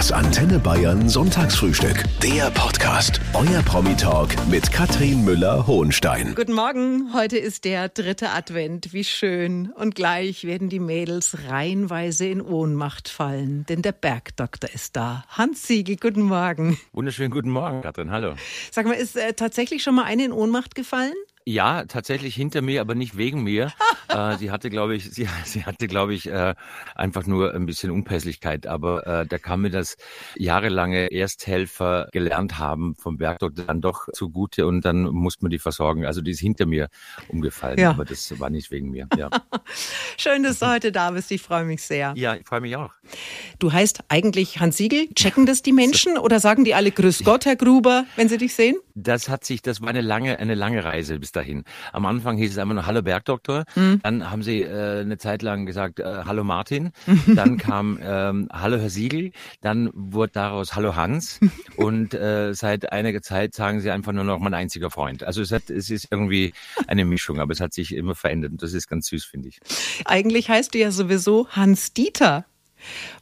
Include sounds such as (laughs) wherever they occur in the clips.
Das Antenne Bayern Sonntagsfrühstück. Der Podcast. Euer Promi-Talk mit Katrin Müller-Hohenstein. Guten Morgen. Heute ist der dritte Advent. Wie schön. Und gleich werden die Mädels reihenweise in Ohnmacht fallen, denn der Bergdoktor ist da. Hans Siegel, guten Morgen. Wunderschönen guten Morgen, Katrin. Hallo. Sag mal, ist äh, tatsächlich schon mal eine in Ohnmacht gefallen? Ja, tatsächlich hinter mir, aber nicht wegen mir. (laughs) äh, sie hatte, glaube ich, sie, (laughs) sie hatte, glaube ich, äh, einfach nur ein bisschen Unpässlichkeit. Aber äh, da kam mir das jahrelange Ersthelfer gelernt haben vom Bergdoktor dann doch zugute und dann musste man die versorgen. Also die ist hinter mir umgefallen, ja. aber das war nicht wegen mir. Ja. (laughs) Schön, dass du heute da bist. Ich freue mich sehr. Ja, ich freue mich auch. Du heißt eigentlich Hans Siegel. Checken das die Menschen oder sagen die alle Grüß Gott, Herr Gruber, wenn sie dich sehen? Das hat sich, das war eine lange, eine lange Reise bis dahin. Am Anfang hieß es einfach nur Hallo Bergdoktor. Mhm. Dann haben sie äh, eine Zeit lang gesagt äh, Hallo Martin. (laughs) Dann kam ähm, Hallo Herr Siegel. Dann wurde daraus Hallo Hans. (laughs) Und äh, seit einiger Zeit sagen sie einfach nur noch mein einziger Freund. Also es, hat, es ist irgendwie eine Mischung, aber es hat sich immer verändert. Und das ist ganz süß, finde ich. Eigentlich heißt du ja sowieso Hans Dieter.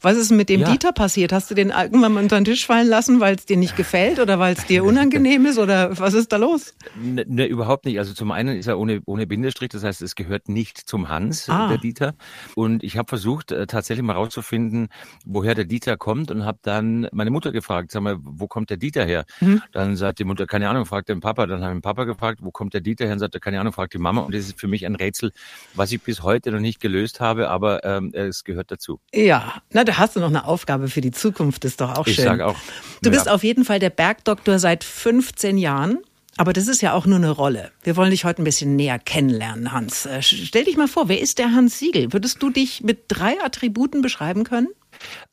Was ist mit dem ja. Dieter passiert? Hast du den irgendwann mal unter den Tisch fallen lassen, weil es dir nicht gefällt oder weil es dir unangenehm ist oder was ist da los? Ne, ne, überhaupt nicht. Also zum einen ist er ohne, ohne Bindestrich, das heißt, es gehört nicht zum Hans, ah. der Dieter. Und ich habe versucht, äh, tatsächlich mal rauszufinden, woher der Dieter kommt und habe dann meine Mutter gefragt, sag mal, wo kommt der Dieter her? Mhm. Dann sagt die Mutter, keine Ahnung, fragt den Papa. Dann habe ich den Papa gefragt, wo kommt der Dieter her? Und sagte, keine Ahnung, fragt die Mama. Und das ist für mich ein Rätsel, was ich bis heute noch nicht gelöst habe, aber ähm, es gehört dazu. Ja, na, da hast du noch eine Aufgabe für die Zukunft, ist doch auch schön. Ich sag auch. Du bist auf jeden Fall der Bergdoktor seit 15 Jahren. Aber das ist ja auch nur eine Rolle. Wir wollen dich heute ein bisschen näher kennenlernen, Hans. Äh, stell dich mal vor, wer ist der Hans Siegel? Würdest du dich mit drei Attributen beschreiben können?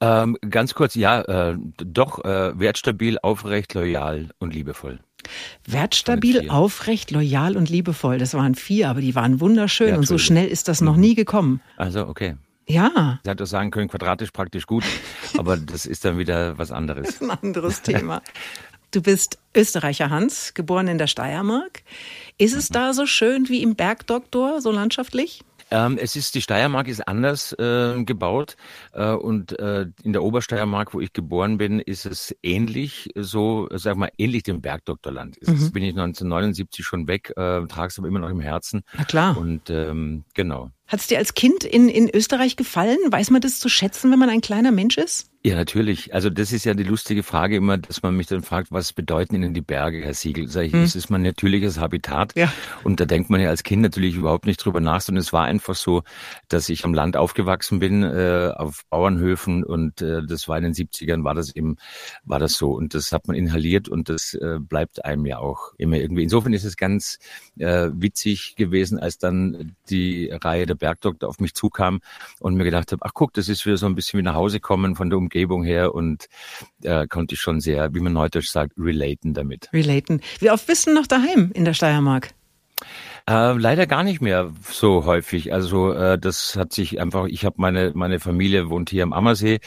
Ähm, ganz kurz, ja, äh, doch, äh, wertstabil, aufrecht, loyal und liebevoll. Wertstabil, aufrecht, loyal und liebevoll. Das waren vier, aber die waren wunderschön ja, und so schnell ist das noch mhm. nie gekommen. Also, okay. Ja. Sie hat doch sagen können, quadratisch praktisch gut, (laughs) aber das ist dann wieder was anderes. Das (laughs) ist ein anderes Thema. Du bist Österreicher Hans, geboren in der Steiermark. Ist es mhm. da so schön wie im Bergdoktor, so landschaftlich? Ähm, es ist, die Steiermark ist anders äh, gebaut äh, und äh, in der Obersteiermark, wo ich geboren bin, ist es ähnlich, so, sag mal, ähnlich dem Bergdoktorland. Mhm. Jetzt bin ich 1979 schon weg, äh, trage es aber immer noch im Herzen. Na klar. Und ähm, genau. Hat es dir als Kind in, in Österreich gefallen? Weiß man das zu schätzen, wenn man ein kleiner Mensch ist? Ja, natürlich. Also das ist ja die lustige Frage immer, dass man mich dann fragt, was bedeuten Ihnen die Berge, Herr Siegel? Sag ich, hm. das ist mein natürliches Habitat. Ja. Und da denkt man ja als Kind natürlich überhaupt nicht drüber nach, sondern es war einfach so, dass ich am Land aufgewachsen bin, äh, auf Bauernhöfen und äh, das war in den 70ern, war das eben, war das so. Und das hat man inhaliert und das äh, bleibt einem ja auch immer irgendwie. Insofern ist es ganz äh, witzig gewesen, als dann die Reihe der Bergdoktor auf mich zukam und mir gedacht habe, ach guck, das ist wieder so ein bisschen wie nach Hause kommen von der Umgebung Umgebung her und äh, konnte ich schon sehr, wie man neudeutsch sagt, relaten damit. Relaten. Wie oft bist du noch daheim in der Steiermark? Äh, leider gar nicht mehr so häufig. Also äh, das hat sich einfach, ich habe meine, meine Familie wohnt hier am Ammersee,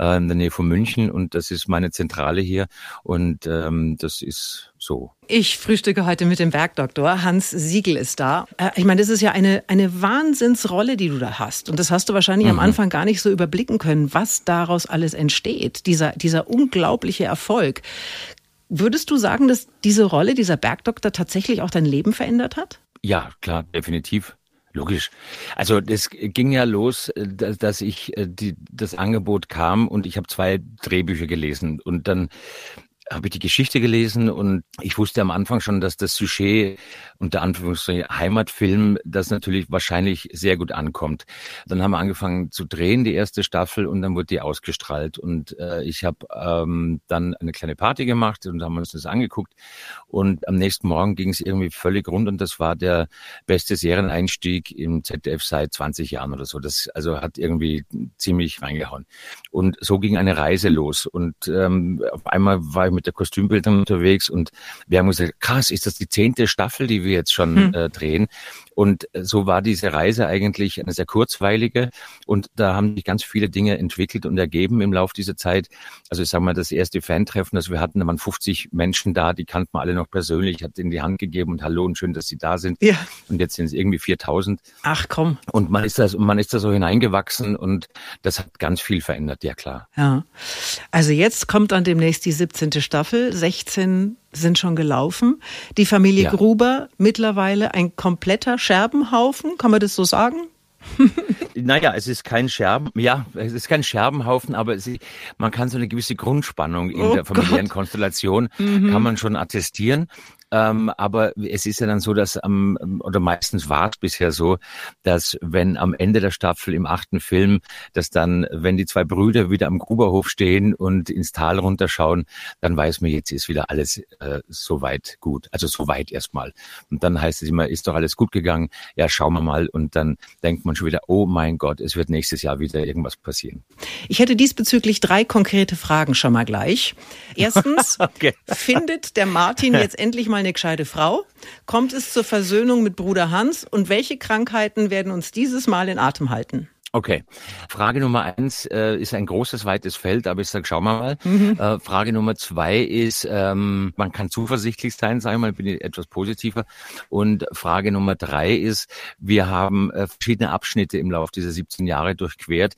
äh, in der Nähe von München und das ist meine Zentrale hier und ähm, das ist so. Ich frühstücke heute mit dem Bergdoktor. Hans Siegel ist da. Äh, ich meine, das ist ja eine, eine Wahnsinnsrolle, die du da hast. Und das hast du wahrscheinlich mhm. am Anfang gar nicht so überblicken können, was daraus alles entsteht. Dieser, dieser unglaubliche Erfolg. Würdest du sagen, dass diese Rolle, dieser Bergdoktor tatsächlich auch dein Leben verändert hat? Ja, klar, definitiv. Logisch. Also das ging ja los, äh, dass ich äh, die, das Angebot kam und ich habe zwei Drehbücher gelesen und dann habe ich die Geschichte gelesen und ich wusste am Anfang schon, dass das Sujet unter Anführungszeichen Heimatfilm, das natürlich wahrscheinlich sehr gut ankommt. Dann haben wir angefangen zu drehen, die erste Staffel, und dann wurde die ausgestrahlt. Und äh, ich habe ähm, dann eine kleine Party gemacht und haben uns das angeguckt. Und am nächsten Morgen ging es irgendwie völlig rund und das war der beste Serieneinstieg im ZDF seit 20 Jahren oder so. Das also hat irgendwie ziemlich reingehauen. Und so ging eine Reise los. Und ähm, auf einmal war ich mit der Kostümbildnerin unterwegs und wir haben gesagt, krass, ist das die zehnte Staffel, die wir jetzt schon hm. äh, drehen? Und so war diese Reise eigentlich eine sehr kurzweilige und da haben sich ganz viele Dinge entwickelt und ergeben im Laufe dieser Zeit. Also ich sage mal, das erste Fan-Treffen, das wir hatten, da waren 50 Menschen da, die kannten wir alle noch persönlich, hat in die Hand gegeben und hallo und schön, dass Sie da sind. Ja. Und jetzt sind es irgendwie 4000. Ach komm. Und man ist da, man ist da so hineingewachsen und das hat ganz viel verändert, ja klar. Ja. Also jetzt kommt dann demnächst die 17. Staffel, 16 sind schon gelaufen. Die Familie ja. Gruber mittlerweile ein kompletter Scherbenhaufen, kann man das so sagen? (laughs) naja, es ist kein Scherben, ja, es ist kein Scherbenhaufen, aber es, man kann so eine gewisse Grundspannung in oh der familiären Gott. Konstellation, mhm. kann man schon attestieren. Ähm, aber es ist ja dann so, dass am, oder meistens war es bisher so, dass wenn am Ende der Staffel im achten Film, dass dann, wenn die zwei Brüder wieder am Gruberhof stehen und ins Tal runterschauen, dann weiß man, jetzt ist wieder alles äh, soweit gut. Also soweit erstmal. Und dann heißt es immer, ist doch alles gut gegangen. Ja, schauen wir mal. Und dann denkt man schon wieder, oh mein Gott, es wird nächstes Jahr wieder irgendwas passieren. Ich hätte diesbezüglich drei konkrete Fragen schon mal gleich. (laughs) Erstens, okay. findet der Martin jetzt endlich mal eine gescheite Frau? Kommt es zur Versöhnung mit Bruder Hans? Und welche Krankheiten werden uns dieses Mal in Atem halten? Okay. Frage Nummer eins äh, ist ein großes, weites Feld, aber ich sage, schauen wir mal. Mhm. Äh, Frage Nummer zwei ist, ähm, man kann zuversichtlich sein, sage ich mal, bin ich etwas positiver. Und Frage Nummer drei ist, wir haben äh, verschiedene Abschnitte im Laufe dieser 17 Jahre durchquert.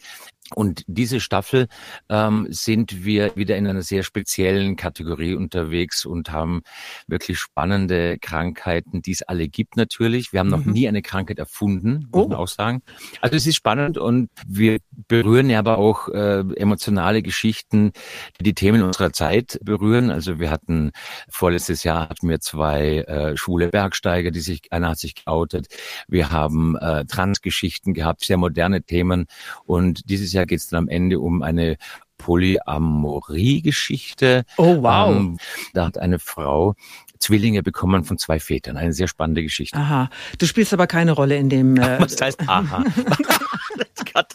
Und diese Staffel ähm, sind wir wieder in einer sehr speziellen Kategorie unterwegs und haben wirklich spannende Krankheiten, die es alle gibt natürlich. Wir haben noch mhm. nie eine Krankheit erfunden, muss oh. man auch sagen. Also es ist spannend und wir berühren ja aber auch äh, emotionale Geschichten, die die Themen unserer Zeit berühren. Also wir hatten vorletztes Jahr hatten wir zwei äh, schwule Bergsteiger, die sich, einer hat sich geoutet. Wir haben äh, Transgeschichten gehabt, sehr moderne Themen und dieses Jahr geht es dann am Ende um eine Polyamorie-Geschichte. Oh, wow. Ähm, da hat eine Frau Zwillinge bekommen von zwei Vätern. Eine sehr spannende Geschichte. Aha. Du spielst aber keine Rolle in dem. (laughs) Äh Was heißt aha? (laughs)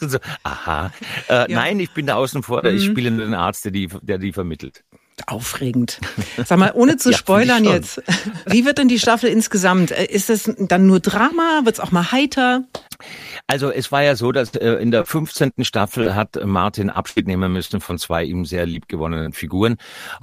(laughs) so, aha. Äh, ja. Nein, ich bin da außen vor. Mhm. Ich spiele den Arzt, der die, der die vermittelt. Aufregend. Sag mal, ohne zu ja, spoilern jetzt, wie wird denn die Staffel insgesamt? Äh, ist es dann nur Drama? Wird es auch mal heiter? Also es war ja so, dass äh, in der 15. Staffel hat Martin Abschied nehmen müssen von zwei ihm sehr liebgewonnenen Figuren.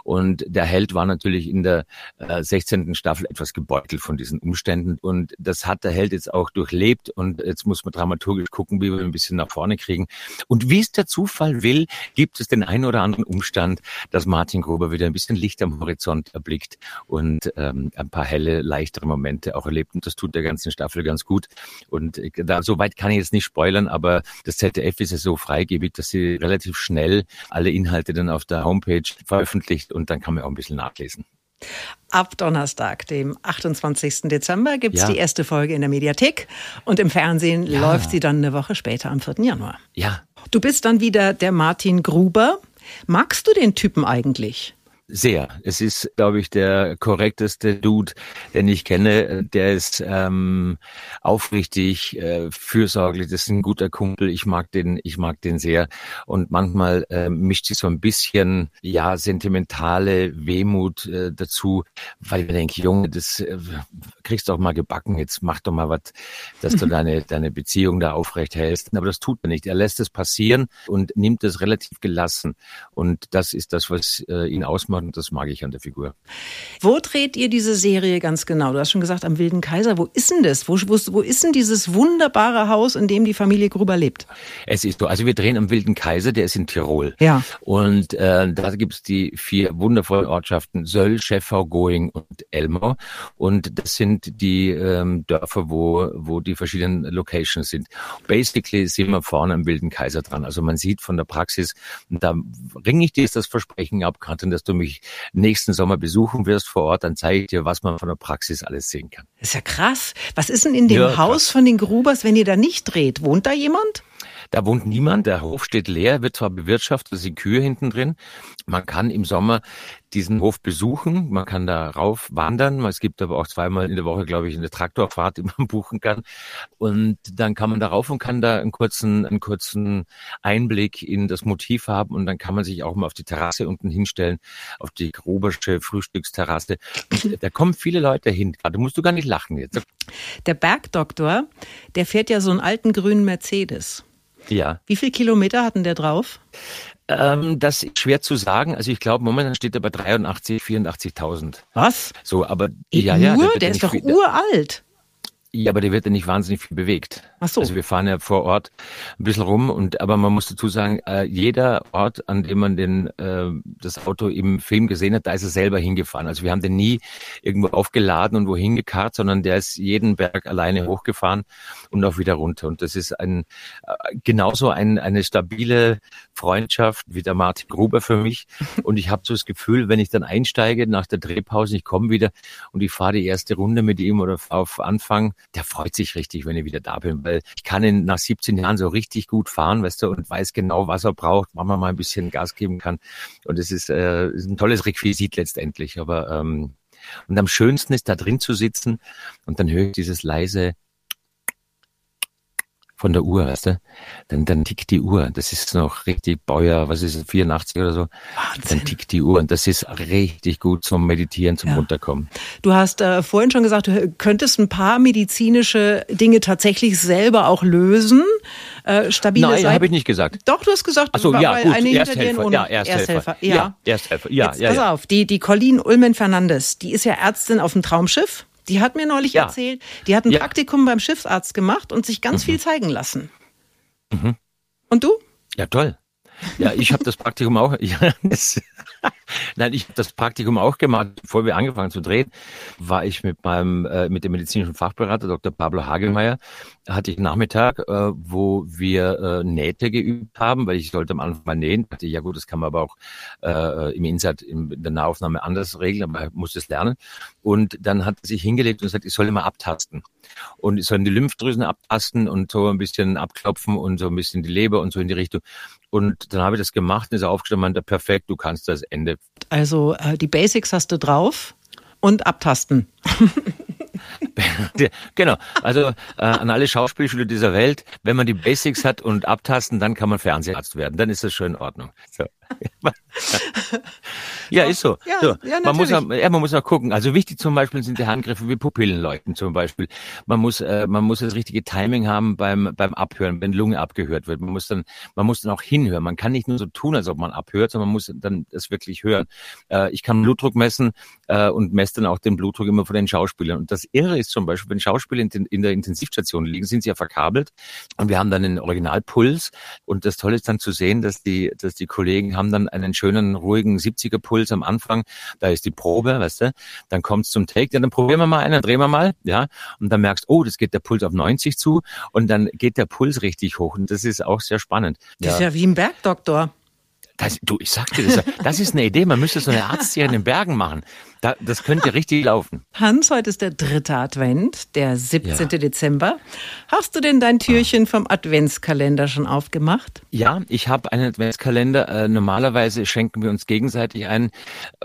Und der Held war natürlich in der äh, 16. Staffel etwas gebeutelt von diesen Umständen. Und das hat der Held jetzt auch durchlebt. Und jetzt muss man dramaturgisch gucken, wie wir ein bisschen nach vorne kriegen. Und wie es der Zufall will, gibt es den einen oder anderen Umstand, dass Martin Gruber wieder ein bisschen Licht am Horizont erblickt und ähm, ein paar helle, leichtere Momente auch erlebt. Und das tut der ganzen Staffel ganz gut. Und äh, da, soweit kann ich jetzt nicht spoilern, aber das ZDF ist ja so freigebig, dass sie relativ schnell alle Inhalte dann auf der Homepage veröffentlicht und dann kann man auch ein bisschen nachlesen. Ab Donnerstag, dem 28. Dezember, gibt es ja. die erste Folge in der Mediathek und im Fernsehen ja. läuft sie dann eine Woche später am 4. Januar. Ja. Du bist dann wieder der Martin Gruber. Magst du den Typen eigentlich? Sehr. Es ist, glaube ich, der korrekteste Dude, den ich kenne. Der ist ähm, aufrichtig, äh, fürsorglich. Das ist ein guter Kumpel. Ich mag den, ich mag den sehr. Und manchmal äh, mischt sich so ein bisschen, ja, sentimentale Wehmut äh, dazu, weil ich denke, Junge, das äh, kriegst du auch mal gebacken. Jetzt mach doch mal was, dass du (laughs) deine deine Beziehung da aufrecht hältst. Aber das tut er nicht. Er lässt es passieren und nimmt es relativ gelassen. Und das ist das, was äh, ihn ausmacht und das mag ich an der Figur. Wo dreht ihr diese Serie ganz genau? Du hast schon gesagt, am Wilden Kaiser. Wo ist denn das? Wo, wo, wo ist denn dieses wunderbare Haus, in dem die Familie Gruber lebt? Es ist so. Also wir drehen am Wilden Kaiser, der ist in Tirol. Ja. Und äh, da gibt es die vier wundervollen Ortschaften Söll, Schäffau, Going und Elmau. Und das sind die ähm, Dörfer, wo, wo die verschiedenen Locations sind. Basically sind wir vorne am Wilden Kaiser dran. Also man sieht von der Praxis, da ringe ich dir das Versprechen ab, Katrin, dass du mich mich nächsten Sommer besuchen wirst vor Ort, dann zeige ich dir, was man von der Praxis alles sehen kann. Das ist ja krass. Was ist denn in dem ja, Haus krass. von den Grubers, wenn ihr da nicht dreht? Wohnt da jemand? Da wohnt niemand, der Hof steht leer, wird zwar bewirtschaftet, es sind Kühe hinten drin. Man kann im Sommer diesen Hof besuchen, man kann da rauf wandern. Es gibt aber auch zweimal in der Woche, glaube ich, eine Traktorfahrt, (laughs) die man buchen kann. Und dann kann man da rauf und kann da einen kurzen, einen kurzen Einblick in das Motiv haben und dann kann man sich auch mal auf die Terrasse unten hinstellen, auf die Grubersche Frühstücksterrasse. Da kommen viele Leute hin. Da musst du gar nicht lachen jetzt. Der Bergdoktor, der fährt ja so einen alten grünen Mercedes. Ja. Wie viel Kilometer hatten der drauf? Ähm, das ist schwer zu sagen. Also ich glaube, momentan steht er bei 83, 84.000. Was? So, aber ja, ja, der, der ist doch uralt. Ja, aber der wird ja nicht wahnsinnig viel bewegt. Ach so. Also wir fahren ja vor Ort ein bisschen rum und aber man muss dazu sagen, äh, jeder Ort, an dem man den äh, das Auto im Film gesehen hat, da ist er selber hingefahren. Also wir haben den nie irgendwo aufgeladen und wohin gekarrt, sondern der ist jeden Berg alleine hochgefahren und auch wieder runter. Und das ist ein äh, genauso ein, eine stabile Freundschaft wie der Martin Gruber für mich. (laughs) Und ich habe so das Gefühl, wenn ich dann einsteige nach der Drehpause, ich komme wieder und ich fahre die erste Runde mit ihm oder auf Anfang der freut sich richtig, wenn ich wieder da bin, weil ich kann ihn nach 17 Jahren so richtig gut fahren, weißt du, und weiß genau, was er braucht, wann man mal ein bisschen Gas geben kann. Und es ist, äh, ist ein tolles Requisit letztendlich. Aber ähm, und am schönsten ist da drin zu sitzen und dann höre ich dieses leise von der Uhr, weißt du? Dann, dann tickt die Uhr. Das ist noch richtig Bäuer, was ist es, 84 oder so? Wahnsinn. Dann tickt die Uhr und das ist richtig gut zum Meditieren, zum ja. Runterkommen. Du hast äh, vorhin schon gesagt, du könntest ein paar medizinische Dinge tatsächlich selber auch lösen. Äh, stabile Nein, habe ich nicht gesagt. Doch, du hast gesagt, Ach so, ja, gut, eine Ersthelfer, ja, Ersthelfer. Ersthelfer. Ja. ja, Ersthelfer. Ja, Jetzt, ja, pass ja. auf, die, die Colleen Ullmann-Fernandes, die ist ja Ärztin auf dem Traumschiff. Die hat mir neulich ja. erzählt, die hat ein ja. Praktikum beim Schiffsarzt gemacht und sich ganz mhm. viel zeigen lassen. Mhm. Und du? Ja, toll. Ja, ich habe das Praktikum auch. (laughs) Ja, das, Nein, ich habe das Praktikum auch gemacht, bevor wir angefangen zu drehen, war ich mit meinem äh, mit dem medizinischen Fachberater Dr. Pablo Hagelmeier hatte ich einen Nachmittag, äh, wo wir äh, Nähte geübt haben, weil ich sollte am Anfang mal nähen. Dachte, ja gut, das kann man aber auch äh, im Insert in der Nahaufnahme anders regeln, aber musste es lernen. Und dann hat er sich hingelegt und gesagt, ich soll immer abtasten und ich soll die Lymphdrüsen abtasten und so ein bisschen abklopfen und so ein bisschen die Leber und so in die Richtung. Und dann habe ich das gemacht und ist aufgestanden und meinte, perfekt, du kannst das Ende. Also äh, die Basics hast du drauf und abtasten. (laughs) genau. Also äh, an alle Schauspielschüler dieser Welt, wenn man die Basics hat und abtasten, dann kann man Fernseharzt werden. Dann ist das schon in Ordnung. So. (laughs) ja, ist so. Ja, so. Ja, man, muss auch, ja, man muss auch gucken. Also wichtig zum Beispiel sind die Handgriffe wie Pupillenleuchten zum Beispiel. Man muss, äh, man muss das richtige Timing haben beim, beim Abhören, wenn Lunge abgehört wird. Man muss dann, man muss dann auch hinhören. Man kann nicht nur so tun, als ob man abhört, sondern man muss dann das wirklich hören. Äh, ich kann Blutdruck messen äh, und messe dann auch den Blutdruck immer von den Schauspielern. Und das Irre ist zum Beispiel, wenn Schauspieler in, in der Intensivstation liegen, sind sie ja verkabelt und wir haben dann einen Originalpuls. Und das Tolle ist dann zu sehen, dass die, dass die Kollegen haben dann einen schönen, ruhigen 70er Puls am Anfang. Da ist die Probe, weißt du. Dann kommt's zum Take. Ja, dann probieren wir mal einen, drehen wir mal, ja. Und dann merkst, oh, das geht der Puls auf 90 zu. Und dann geht der Puls richtig hoch. Und das ist auch sehr spannend. Das ja. ist ja wie ein Bergdoktor. Das, du, ich sag dir, das, das ist eine Idee. Man müsste so eine Arztserie in den Bergen machen. Da, das könnte richtig laufen. Hans, heute ist der dritte Advent, der 17. Ja. Dezember. Hast du denn dein Türchen vom Adventskalender schon aufgemacht? Ja, ich habe einen Adventskalender. Äh, normalerweise schenken wir uns gegenseitig ein,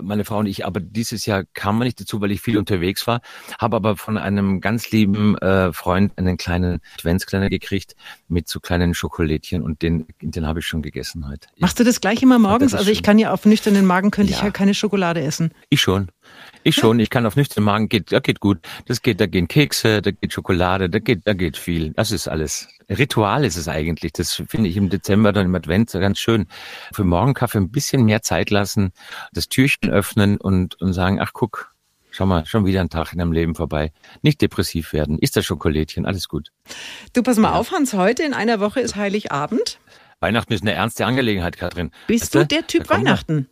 meine Frau und ich. Aber dieses Jahr kam man nicht dazu, weil ich viel unterwegs war. Habe aber von einem ganz lieben äh, Freund einen kleinen Adventskalender gekriegt mit so kleinen Schokolädchen und den, den habe ich schon gegessen heute. Machst du das gleich immer morgens? Also ich kann ja auf nüchternen Magen könnte ja. ich ja keine Schokolade essen. Ich schon. Ich schon, ich kann auf nüchternen Magen, geht, da geht gut. Das geht, da gehen Kekse, da geht Schokolade, da geht, da geht viel. Das ist alles. Ritual ist es eigentlich. Das finde ich im Dezember dann im Advent so ganz schön. Für Morgenkaffee ein bisschen mehr Zeit lassen, das Türchen öffnen und, und sagen, ach guck, Schau mal, schon wieder ein Tag in deinem Leben vorbei. Nicht depressiv werden. Ist das Schokolädchen, alles gut. Du pass mal ja. auf, Hans, heute in einer Woche ist Heiligabend. Weihnachten ist eine ernste Angelegenheit, Katrin. Bist weißt du der Typ Weihnachten?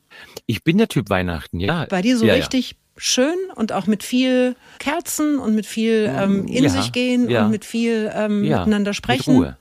Ich bin der Typ Weihnachten, ja. Bei dir so ja, richtig ja. schön und auch mit viel Kerzen und mit viel ähm, in ja, sich gehen und mit viel ähm, miteinander sprechen. Mit Ruhe.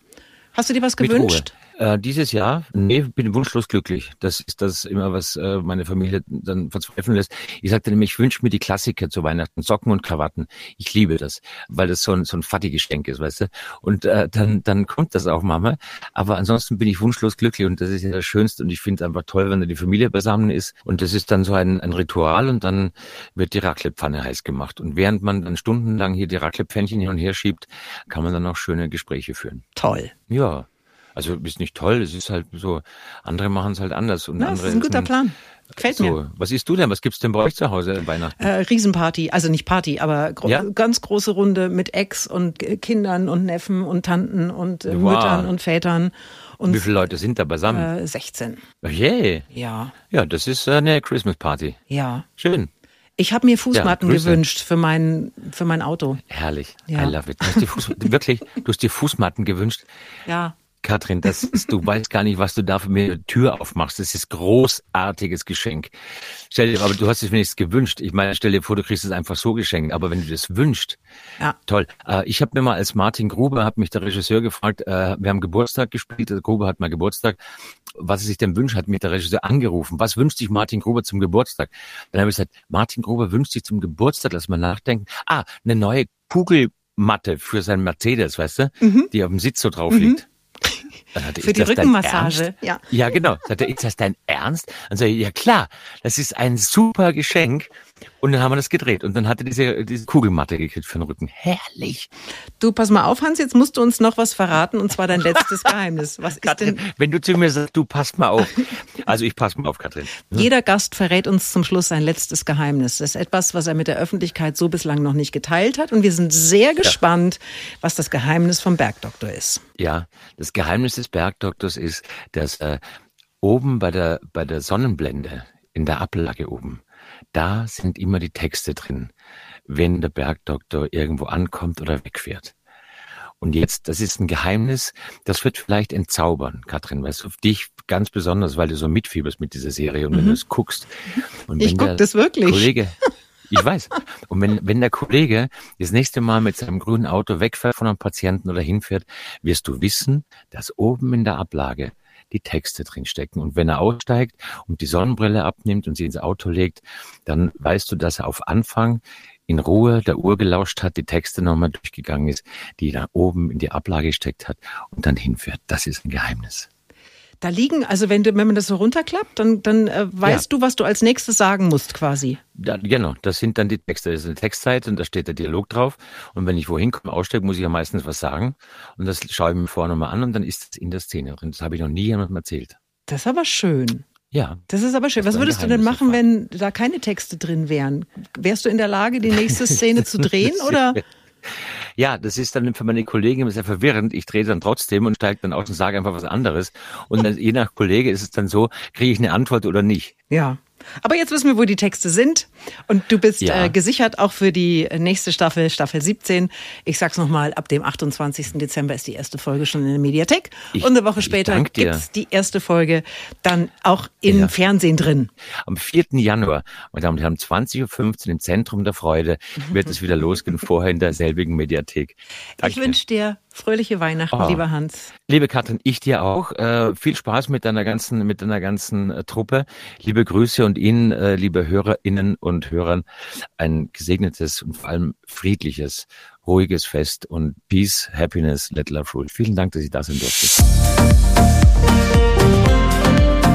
Hast du dir was gewünscht? Äh, dieses Jahr, nee, bin wunschlos glücklich. Das ist das immer, was äh, meine Familie dann verzweifeln lässt. Ich sagte nämlich, ich wünsche mir die Klassiker zu Weihnachten, Socken und Krawatten. Ich liebe das, weil das so ein, so ein Fatti-Geschenk ist, weißt du. Und äh, dann, dann kommt das auch, Mama. Aber ansonsten bin ich wunschlos glücklich und das ist ja das Schönste. Und ich finde es einfach toll, wenn da die Familie beisammen ist. Und das ist dann so ein, ein Ritual und dann wird die Raclette-Pfanne heiß gemacht. Und während man dann stundenlang hier die Raclette-Pfännchen hin und her schiebt, kann man dann auch schöne Gespräche führen. Toll. Ja. Also ist nicht toll, es ist halt so, andere machen es halt anders. Und Na, andere das ist ein guter Plan. Gefällt so. mir. Was isst du denn? Was gibt's denn bei euch zu Hause Weihnachten? Äh, Riesenparty, also nicht Party, aber gro Ja? ganz große Runde mit Ex und Kindern und Neffen und Tanten und äh, Wow. Müttern und Vätern und Wie viele Leute sind da beisammen? äh, 16. Oh je. Ja, Ja, das ist eine Christmas Party. ja. Schön. Ich habe mir Fußmatten Grüße. gewünscht für mein, für mein Auto. Herrlich. Ja. I love it. Du hast die Fuß, (laughs) wirklich, du hast dir Fußmatten gewünscht. Ja. Katrin, das ist, du weißt gar nicht, was du da für mir eine Tür aufmachst. Das ist großartiges Geschenk. Stell dir, aber du hast es wenigstens gewünscht. Ich meine, stell dir vor, du kriegst es einfach so geschenkt. Aber wenn du das wünschst, Ja. toll. Äh, ich habe mir mal als Martin Gruber, hat mich der Regisseur gefragt, äh, wir haben Geburtstag gespielt, der Gruber hat mal Geburtstag, was er sich denn wünscht, hat mich der Regisseur angerufen. Was wünscht sich Martin Gruber zum Geburtstag? Dann habe ich gesagt, Martin Gruber wünscht sich zum Geburtstag, lass mal nachdenken. Ah, eine neue Kugelmatte für sein Mercedes, weißt du, die auf dem Sitz so drauf liegt. Dann hatte Mhm. Für die "Ist das dein Rückenmassage, Ernst?" ja. Ja, genau. Sagt er, ist das dein Ernst? Sage ich, ja klar, das ist ein super Geschenk. Und dann haben wir das gedreht. Und dann hat er diese, diese Kugelmatte gekriegt für den Rücken. Herrlich. Du, pass mal auf, Hans, jetzt musst du uns noch was verraten und zwar dein letztes (laughs) Geheimnis. Was ist Katrin, denn? wenn du zu mir sagst, du passt mal auf. Also ich pass mal auf, Katrin. (laughs) Jeder Gast verrät uns zum Schluss sein letztes Geheimnis. Das ist etwas, was er mit der Öffentlichkeit so bislang noch nicht geteilt hat. Und wir sind sehr gespannt, was das Geheimnis vom Bergdoktor ist. Ja, das Geheimnis des Bergdoktors ist, dass äh, oben bei der, bei der Sonnenblende, in der Ablage oben, da sind immer die Texte drin, wenn der Bergdoktor irgendwo ankommt oder wegfährt. Und jetzt, das ist ein Geheimnis, das wird vielleicht entzaubern, Katrin, weißt du, auf dich ganz besonders, weil du so mitfieberst mit dieser Serie und wenn du es guckst. Und Ich wenn guck der das wirklich. Kollege, (laughs) ich weiß. Und wenn, wenn der Kollege das nächste Mal mit seinem grünen Auto wegfährt von einem Patienten oder hinfährt, wirst du wissen, dass oben in der Ablage die Texte drinstecken. Und wenn er aussteigt und die Sonnenbrille abnimmt und sie ins Auto legt, dann weißt du, dass er auf Anfang in Ruhe der Uhr gelauscht hat, die Texte nochmal durchgegangen ist, die da oben in die Ablage gesteckt hat und dann hinfährt. Das ist ein Geheimnis. Da liegen, also wenn, du, wenn man das so runterklappt, dann, dann äh, weißt Ja. du, was du als nächstes sagen musst quasi. Da, genau, das sind dann die Texte. Das ist eine Textseite und da steht der Dialog drauf. Und wenn ich wohin komme, aussteige, muss ich ja meistens was sagen. Und das schaue ich mir vorher nochmal an und dann ist es in der Szene drin. Das habe ich noch nie jemandem erzählt. Das ist aber schön. Ja. Das ist aber schön. Was würdest du denn machen, wenn da keine Texte drin wären? Wärst du in der Lage, die nächste (laughs) Szene zu drehen oder? Ja, das ist dann für meine Kollegen immer sehr verwirrend. Ich drehe dann trotzdem und steige dann aus und sage einfach was anderes. Und dann, je nach Kollege ist es dann so, kriege ich eine Antwort oder nicht. Ja. Aber jetzt wissen wir, wo die Texte sind. Und du bist Ja. äh, gesichert auch für die nächste Staffel, Staffel 17. Ich sag's nochmal, ab dem 28. Dezember ist die erste Folge schon in der Mediathek. Ich- Und eine Woche später dir. gibt's die erste Folge dann auch im Ja. Fernsehen drin. Am 4. Januar, meine Damen und Herren, 20.15 Uhr im Zentrum der Freude wird es wieder losgehen, vorher in derselbigen Mediathek. Danke. Ich wünsche dir fröhliche Weihnachten, Oh. lieber Hans. Liebe Katrin, ich dir auch. Äh, viel Spaß mit deiner ganzen, mit deiner ganzen äh, Truppe. Liebe Grüße und Ihnen, äh, liebe Hörerinnen und Hörern, ein gesegnetes und vor allem friedliches, ruhiges Fest und Peace, Happiness, Let Love Rule. Vielen Dank, dass ich da sein durfte.